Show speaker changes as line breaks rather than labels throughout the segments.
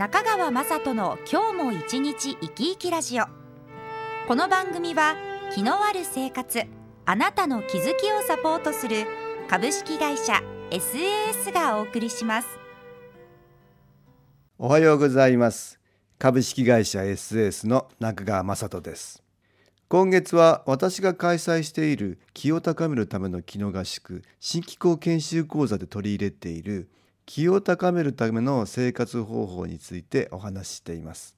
中川雅人の今日も一日生き生きラジオ。この番組は気のある生活あなたの気づきをサポートする株式会社 SAS がお送りします。
おはようございます。株式会社 SAS の中川雅人です。今月は私が開催している気を高めるための気の合宿新機構研修講座で取り入れている気を高めるための生活方法についてお話ししています。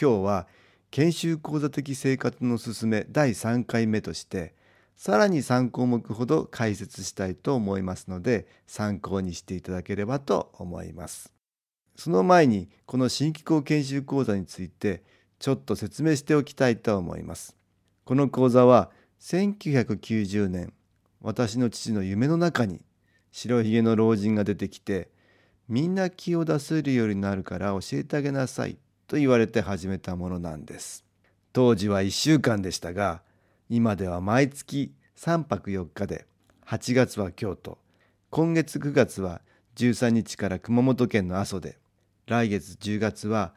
今日は研修講座的生活のすすめ第3回目としてさらに3項目ほど解説したいと思いますので参考にしていただければと思います。その前にこの新機構研修講座についてちょっと説明しておきたいと思います。この講座は1990年私の父の夢の中に白ひげの老人が出てきてみんな気を出せるようになるから教えてあげなさいと言われて始めたものなんです。当時は1週間でしたが今では毎月3泊4日で8月は京都今月9月は13日から熊本県の阿蘇で来月10月は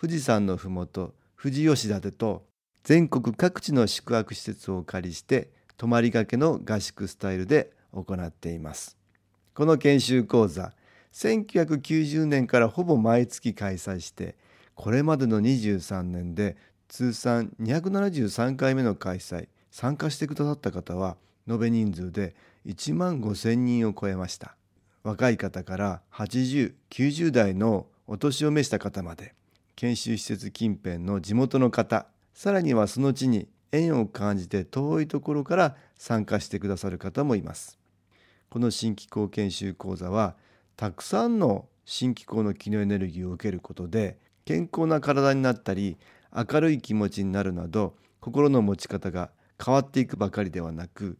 富士山のふもと富士吉田でと全国各地の宿泊施設をお借りして泊まりがけの合宿スタイルで行っています。この研修講座1990年からほぼ毎月開催してこれまでの23年で通算273回目の開催参加してくださった方は延べ人数で1万5,000人を超えました。若い方から8090代のお年を召した方まで研修施設近辺の地元の方さらにはその地に縁を感じて遠いところから参加してくださる方もいます。この新機構研修講座はたくさんの新機構の気のエネルギーを受けることで健康な体になったり明るい気持ちになるなど心の持ち方が変わっていくばかりではなく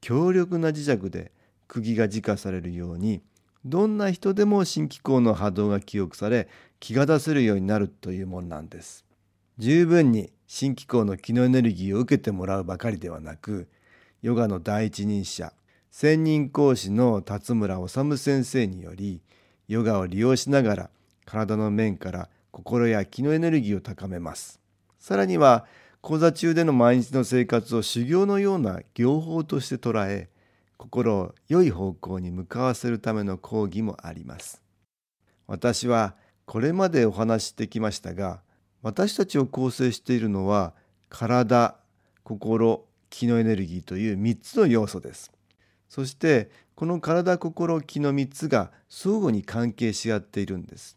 強力な磁石で釘が自家されるようにどんな人でも新機構の波動が記憶され気が出せるようになるというものなんです。十分に新機構の気のエネルギーを受けてもらうばかりではなくヨガの第一人者専任講師の辰村治先生によりヨガを利用しながら体の面から心や気のエネルギーを高めます。さらには講座中での毎日の生活を修行のような行法として捉え心を良い方向に向かわせるための講義もあります。私はこれまでお話してきましたが私たちを構成しているのは体心気のエネルギーという3つの要素です。そしてこの体心気の3つが相互に関係し合っているんです。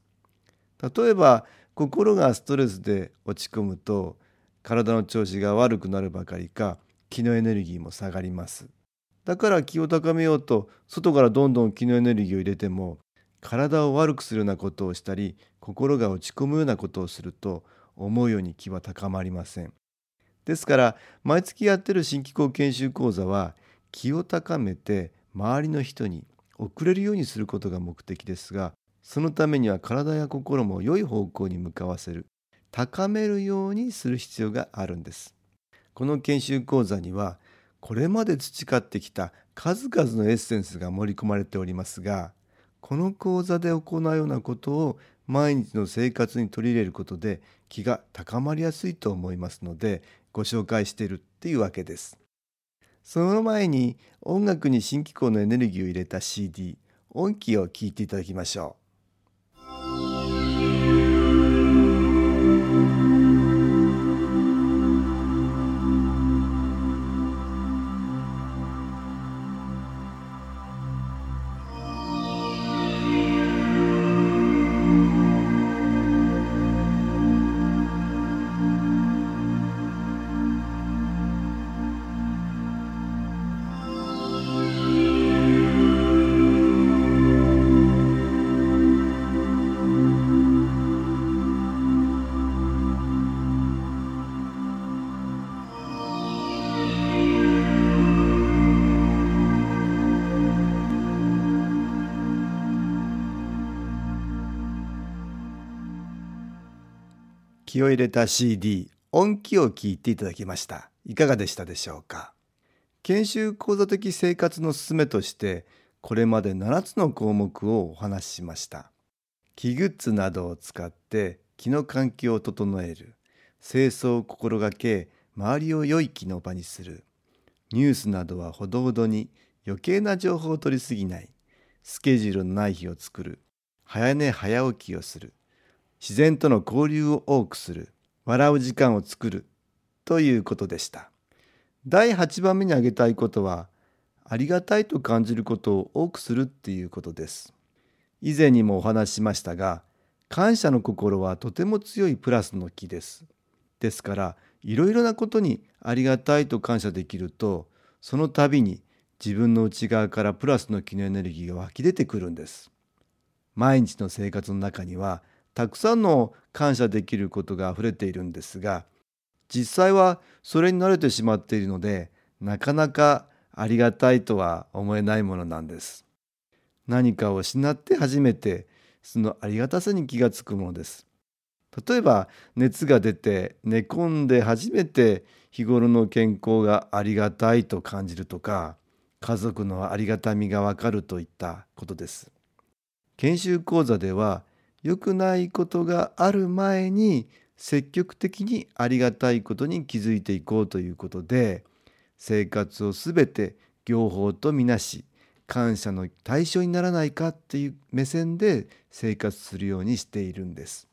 例えば心がストレスで落ち込むと体の調子が悪くなるばかりか気のエネルギーも下がります。だから気を高めようと外からどんどん気のエネルギーを入れても体を悪くするようなことをしたり心が落ち込むようなことをすると思うように気は高まりません。ですから毎月やってる新機構研修講座は気を高めて周りの人に遅れるようにすることが目的ですがそのためには体や心も良い方向に向かわせる高めるようにする必要があるんですこの研修講座にはこれまで培ってきた数々のエッセンスが盛り込まれておりますがこの講座で行うようなことを毎日の生活に取り入れることで気が高まりやすいと思いますのでご紹介しているっていうわけです。その前に音楽に新機構のエネルギーを入れた CD 音機を聴いていただきましょう。気を入れた CD 音気を聞いていただきました。いかがでしたでしょうか？研修講座的生活の勧めとしてこれまで7つの項目をお話ししました。木グッズなどを使って気の環境を整える。清掃を心がけ周りを良い気の場にする。ニュースなどはほどほどに余計な情報を取りすぎない。スケジュールのない日を作る。早寝早起きをする。自然との交流を多くする笑う時間を作るということでした。第8番目に挙げたいことはありがたいと感じることを多くするっていうことです。以前にもお話ししましたが感謝の心はとても強いプラスの木です。ですからいろいろなことにありがたいと感謝できるとその度に自分の内側からプラスの気のエネルギーが湧き出てくるんです。毎日の生活の中にはたくさんの感謝できることがあふれているんですが実際はそれに慣れてしまっているのでなかなかありがたいとは思えないものなんです。何かを失って初めてそのありがたさに気がつくものです。例えば熱が出て寝込んで初めて日頃の健康がありがたいと感じるとか家族のありがたみがわかるといったことです。研修講座では良くないことがある前に積極的にありがたいことに気づいていこうということで生活をすべて業法とみなし感謝の対象にならないかっていう目線で生活するようにしているんです。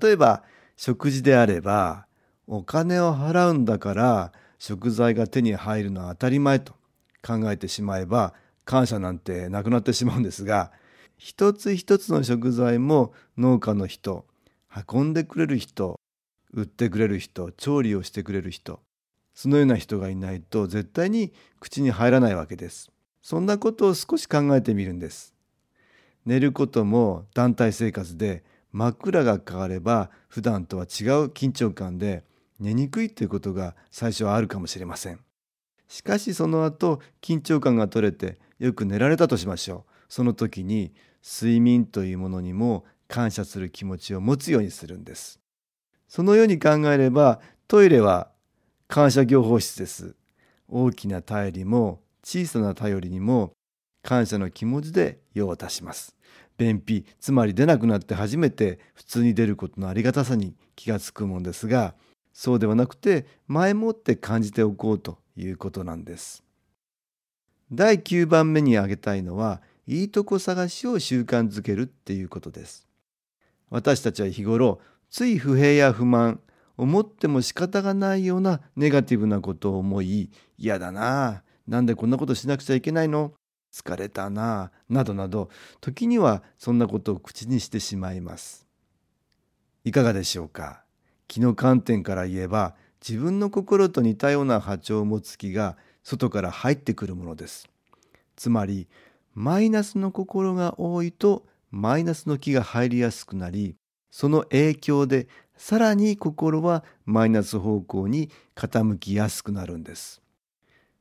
例えば食事であればお金を払うんだから食材が手に入るのは当たり前と考えてしまえば感謝なんてなくなってしまうんですが一つ一つの食材も農家の人運んでくれる人売ってくれる人調理をしてくれる人そのような人がいないと絶対に口に入らないわけです。そんなことを少し考えてみるんです。寝ることも団体生活で枕が変われば普段とは違う緊張感で寝にくいということが最初はあるかもしれません。しかしその後緊張感が取れてよく寝られたとしましょう。その時に睡眠というものにも感謝する気持ちを持つようにするんです。そのように考えればトイレは感謝業法室です。大きな頼りも小さな頼りにも感謝の気持ちで用を足します。便秘つまり出なくなって初めて普通に出ることのありがたさに気がつくもんですがそうではなくて前もって感じておこうということなんです。第9番目に挙げたいのはいいとこ探しを習慣づけるっていうことです。私たちは日頃つい不平や不満思っても仕方がないようなネガティブなことを思い嫌だななんでこんなことしなくちゃいけないの疲れたななどなど時にはそんなことを口にしてしまいます。いかがでしょうか？気の観点から言えば自分の心と似たような波長を持つ気が外から入ってくるものです。つまりマイナスの心が多いとマイナスの気が入りやすくなりその影響でさらに心はマイナス方向に傾きやすくなるんです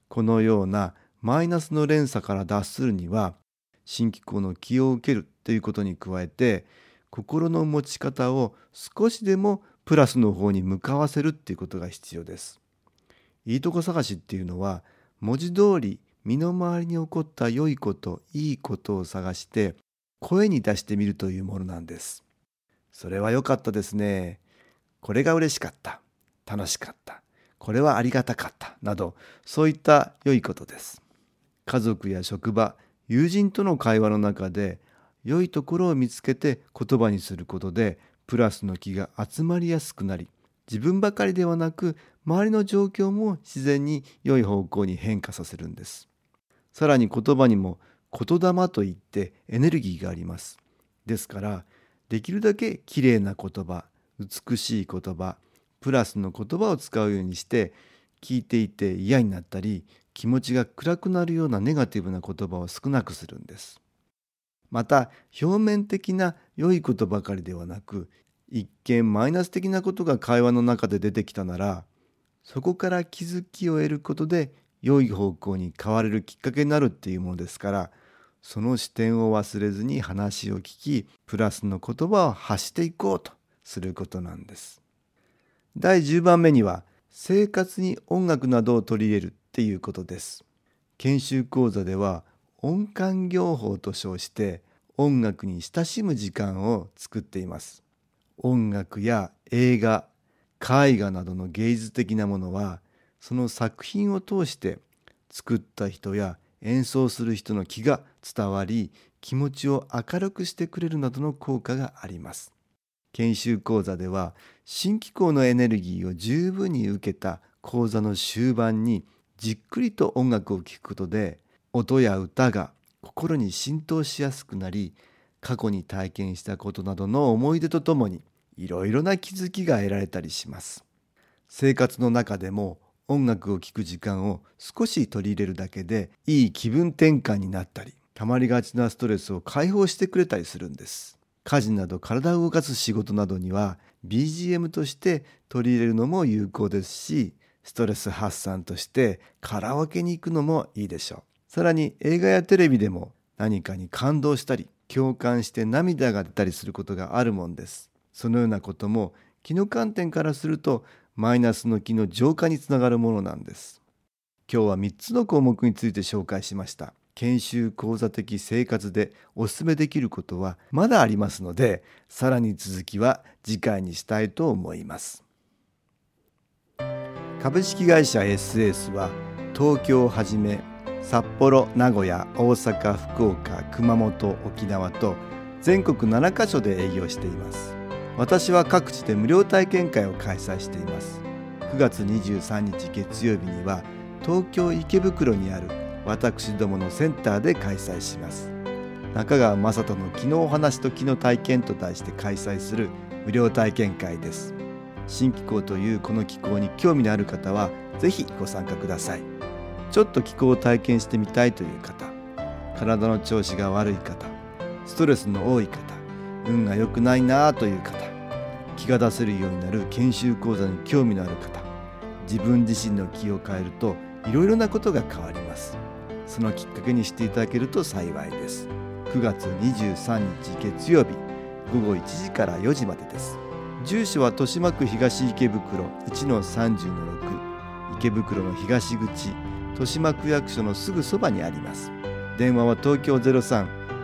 このようなマイナスの連鎖から脱するには新機構の気を受けるということに加えて心の持ち方を少しでもプラスの方に向かわせるっていうことが必要です。いいとこ探しっていうのは文字通り身の回りに起こった良いこといいことを探して声に出してみるというものなんです。それは良かったですね。これが嬉しかった。楽しかった。これはありがたかった。などそういった良いことです。家族や職場友人との会話の中で良いところを見つけて言葉にすることでプラスの気が集まりやすくなり自分ばかりではなく周りの状況も自然に良い方向に変化させるんですさらに言葉にも言霊といってエネルギーがありますですからできるだけきれいな言葉美しい言葉プラスの言葉を使うようにして聞いていて嫌になったり気持ちが暗くなるようなネガティブな言葉を少なくするんです。また表面的な良いことばかりではなく一見マイナス的なことが会話の中で出てきたならそこから気づきを得ることで良い方向に変われるきっかけになるっていうものですからその視点を忘れずに話を聞きプラスの言葉を発していこうとすることなんです。第10番目には生活に音楽などを取り入れるっていうことです。研修講座では音感業法と称して音楽に親しむ時間を作っています。音楽や映画絵画などの芸術的なものはその作品を通して作った人や演奏する人の気が伝わり気持ちを明るくしてくれるなどの効果があります。研修講座では新機構のエネルギーを十分に受けた講座の終盤にじっくりと音楽を聴くことで音や歌が心に浸透しやすくなり過去に体験したことなどの思い出とともにいろいろな気づきが得られたりします。生活の中でも音楽を聴く時間を少し取り入れるだけでいい気分転換になったりたまりがちなストレスを解放してくれたりするんです。家事など体を動かす仕事などには BGM として取り入れるのも有効ですしストレス発散としてカラオケに行くのもいいでしょう。さらに映画やテレビでも何かに感動したり共感して涙が出たりすることがあるもんです。そのようなことも気の観点からするとマイナスの気の浄化につながるものなんです。今日は3つの項目について紹介しました。研修講座的生活でお勧めできることはまだありますのでさらに続きは次回にしたいと思います。株式会社 SS は東京をはじめ札幌名古屋大阪福岡熊本沖縄と全国7カ所で営業しています。私は各地で無料体験会を開催しています。9月23日月曜日には東京池袋にある私どものセンターで開催します。中川雅人の「昨日お話と昨日体験」と題して開催する無料体験会です。新気候というこの気候に興味のある方は是非ご参加ください。ちょっと気候を体験してみたいという方体の調子が悪い方ストレスの多い方運が良くないなという方気が出せるようになる研修講座に興味のある方自分自身の気を変えるといろいろなことが変わります。そのきっかけにしていただけると幸いです。9月23日月曜日午後1時から4時までです。住所は豊島区東池袋1-30-6池袋の東口豊島区役所のすぐそばにあります。電話は東京03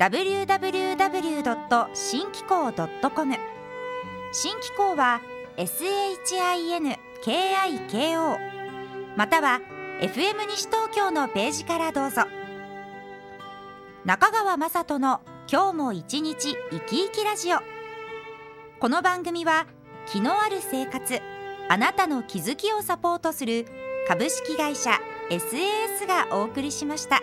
www. 新機構 .com 新機構は SHINKIKO または FM 西東京のページからどうぞ中川雅人の今日も一日生き生きラジオこの番組は気のある生活あなたの気づきをサポートする株式会社 SAS がお送りしました。